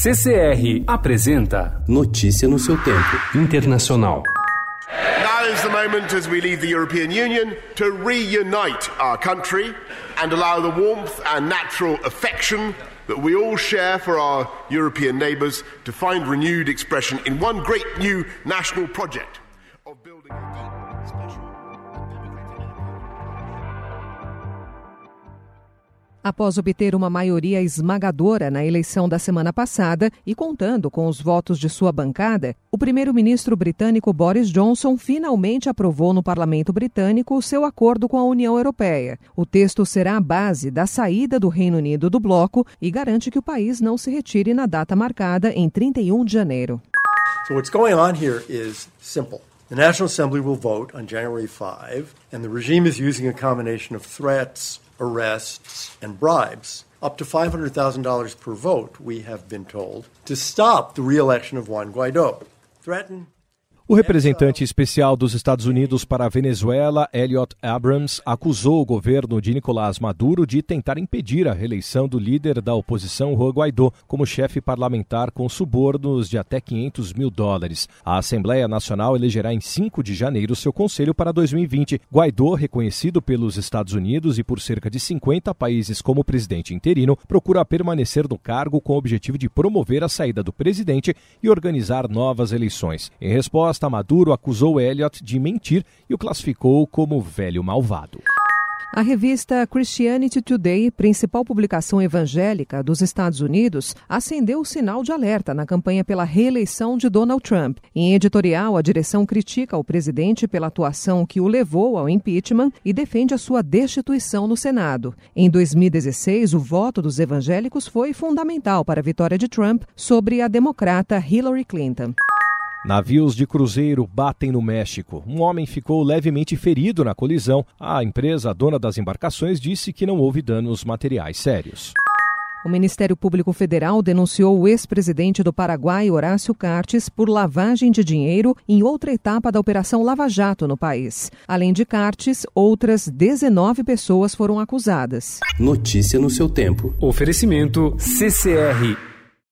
CCR apresenta Notícia no seu tempo. Internacional. Now is the moment as we leave the European Union to reunite our country and allow the warmth and natural affection that we all share for our European neighbours to find renewed expression in one great new national project Após obter uma maioria esmagadora na eleição da semana passada e contando com os votos de sua bancada, o primeiro-ministro britânico Boris Johnson finalmente aprovou no parlamento britânico o seu acordo com a União Europeia. O texto será a base da saída do Reino Unido do bloco e garante que o país não se retire na data marcada em 31 de janeiro. So what's going on here is simple. The National Assembly will vote on January 5, and the regime is using a combination of threats, arrests, and bribes, up to $500,000 per vote, we have been told, to stop the re-election of Juan Guaido. Threaten O representante especial dos Estados Unidos para a Venezuela, Elliot Abrams, acusou o governo de Nicolás Maduro de tentar impedir a reeleição do líder da oposição, Juan Guaidó, como chefe parlamentar com subornos de até 500 mil dólares. A Assembleia Nacional elegerá em 5 de janeiro seu conselho para 2020. Guaidó, reconhecido pelos Estados Unidos e por cerca de 50 países como presidente interino, procura permanecer no cargo com o objetivo de promover a saída do presidente e organizar novas eleições. Em resposta, Maduro acusou Elliot de mentir e o classificou como velho malvado. A revista Christianity Today, principal publicação evangélica dos Estados Unidos, acendeu o sinal de alerta na campanha pela reeleição de Donald Trump. Em editorial, a direção critica o presidente pela atuação que o levou ao impeachment e defende a sua destituição no Senado. Em 2016, o voto dos evangélicos foi fundamental para a vitória de Trump sobre a democrata Hillary Clinton. Navios de cruzeiro batem no México. Um homem ficou levemente ferido na colisão. A empresa dona das embarcações disse que não houve danos materiais sérios. O Ministério Público Federal denunciou o ex-presidente do Paraguai, Horácio Cartes, por lavagem de dinheiro em outra etapa da Operação Lava Jato no país. Além de Cartes, outras 19 pessoas foram acusadas. Notícia no seu tempo. Oferecimento CCR